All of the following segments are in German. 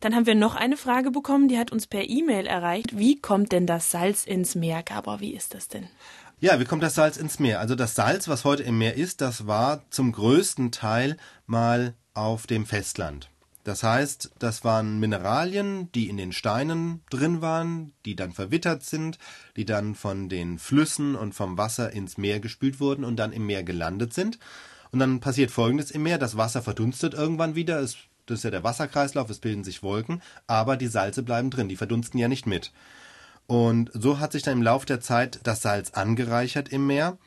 Dann haben wir noch eine Frage bekommen, die hat uns per E-Mail erreicht. Wie kommt denn das Salz ins Meer? Gabor, wie ist das denn? Ja, wie kommt das Salz ins Meer? Also das Salz, was heute im Meer ist, das war zum größten Teil mal auf dem Festland. Das heißt, das waren Mineralien, die in den Steinen drin waren, die dann verwittert sind, die dann von den Flüssen und vom Wasser ins Meer gespült wurden und dann im Meer gelandet sind. Und dann passiert Folgendes im Meer, das Wasser verdunstet irgendwann wieder, es, das ist ja der Wasserkreislauf, es bilden sich Wolken, aber die Salze bleiben drin, die verdunsten ja nicht mit. Und so hat sich dann im Laufe der Zeit das Salz angereichert im Meer.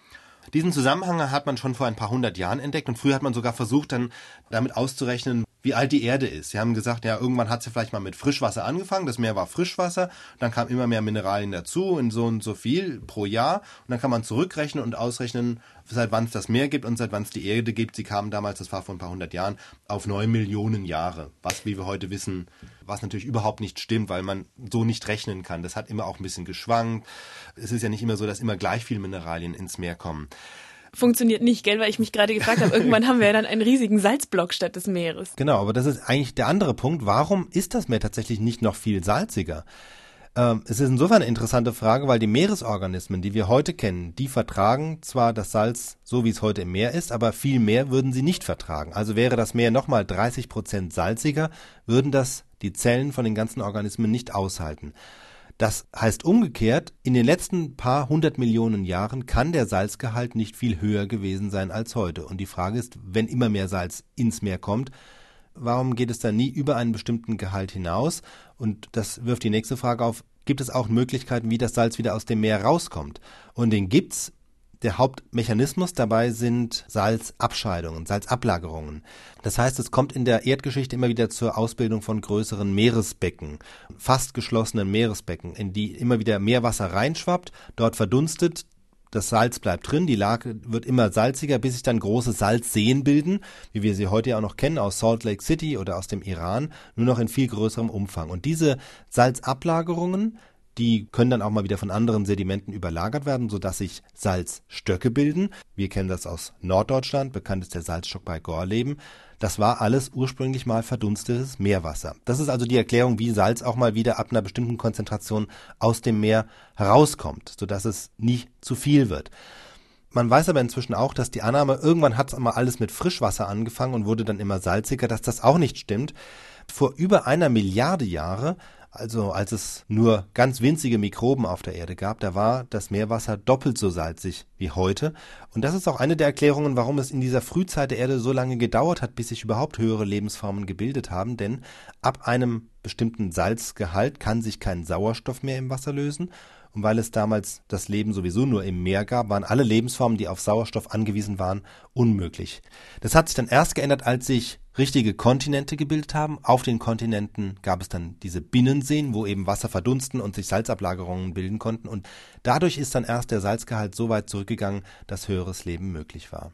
Diesen Zusammenhang hat man schon vor ein paar hundert Jahren entdeckt und früher hat man sogar versucht, dann damit auszurechnen, wie alt die Erde ist. Sie haben gesagt, ja, irgendwann hat sie vielleicht mal mit Frischwasser angefangen, das Meer war Frischwasser, dann kamen immer mehr Mineralien dazu in so und so viel pro Jahr und dann kann man zurückrechnen und ausrechnen, seit wann es das Meer gibt und seit wann es die Erde gibt. Sie kamen damals, das war vor ein paar hundert Jahren, auf neun Millionen Jahre, was, wie wir heute wissen, was natürlich überhaupt nicht stimmt, weil man so nicht rechnen kann. Das hat immer auch ein bisschen geschwankt. Es ist ja nicht immer so, dass immer gleich viel Mineralien ins Meer kommen funktioniert nicht, gell? Weil ich mich gerade gefragt habe, irgendwann haben wir ja dann einen riesigen Salzblock statt des Meeres. Genau, aber das ist eigentlich der andere Punkt. Warum ist das Meer tatsächlich nicht noch viel salziger? Ähm, es ist insofern eine interessante Frage, weil die Meeresorganismen, die wir heute kennen, die vertragen zwar das Salz so, wie es heute im Meer ist, aber viel mehr würden sie nicht vertragen. Also wäre das Meer nochmal 30 Prozent salziger, würden das die Zellen von den ganzen Organismen nicht aushalten. Das heißt umgekehrt, in den letzten paar hundert Millionen Jahren kann der Salzgehalt nicht viel höher gewesen sein als heute. Und die Frage ist, wenn immer mehr Salz ins Meer kommt, warum geht es dann nie über einen bestimmten Gehalt hinaus? Und das wirft die nächste Frage auf, gibt es auch Möglichkeiten, wie das Salz wieder aus dem Meer rauskommt? Und den gibt's, der Hauptmechanismus dabei sind Salzabscheidungen, Salzablagerungen. Das heißt, es kommt in der Erdgeschichte immer wieder zur Ausbildung von größeren Meeresbecken, fast geschlossenen Meeresbecken, in die immer wieder Meerwasser reinschwappt, dort verdunstet, das Salz bleibt drin, die Lage wird immer salziger, bis sich dann große Salzseen bilden, wie wir sie heute ja auch noch kennen aus Salt Lake City oder aus dem Iran, nur noch in viel größerem Umfang. Und diese Salzablagerungen die können dann auch mal wieder von anderen Sedimenten überlagert werden, sodass sich Salzstöcke bilden. Wir kennen das aus Norddeutschland, bekannt ist der Salzstock bei Gorleben. Das war alles ursprünglich mal verdunstetes Meerwasser. Das ist also die Erklärung, wie Salz auch mal wieder ab einer bestimmten Konzentration aus dem Meer herauskommt, sodass es nicht zu viel wird. Man weiß aber inzwischen auch, dass die Annahme, irgendwann hat es einmal alles mit Frischwasser angefangen und wurde dann immer salziger, dass das auch nicht stimmt. Vor über einer Milliarde Jahre also als es nur ganz winzige Mikroben auf der Erde gab, da war das Meerwasser doppelt so salzig wie heute. Und das ist auch eine der Erklärungen, warum es in dieser Frühzeit der Erde so lange gedauert hat, bis sich überhaupt höhere Lebensformen gebildet haben. Denn ab einem bestimmten Salzgehalt kann sich kein Sauerstoff mehr im Wasser lösen. Und weil es damals das Leben sowieso nur im Meer gab, waren alle Lebensformen, die auf Sauerstoff angewiesen waren, unmöglich. Das hat sich dann erst geändert, als sich richtige Kontinente gebildet haben. Auf den Kontinenten gab es dann diese Binnenseen, wo eben Wasser verdunsten und sich Salzablagerungen bilden konnten. Und dadurch ist dann erst der Salzgehalt so weit zurückgegangen, dass höheres Leben möglich war.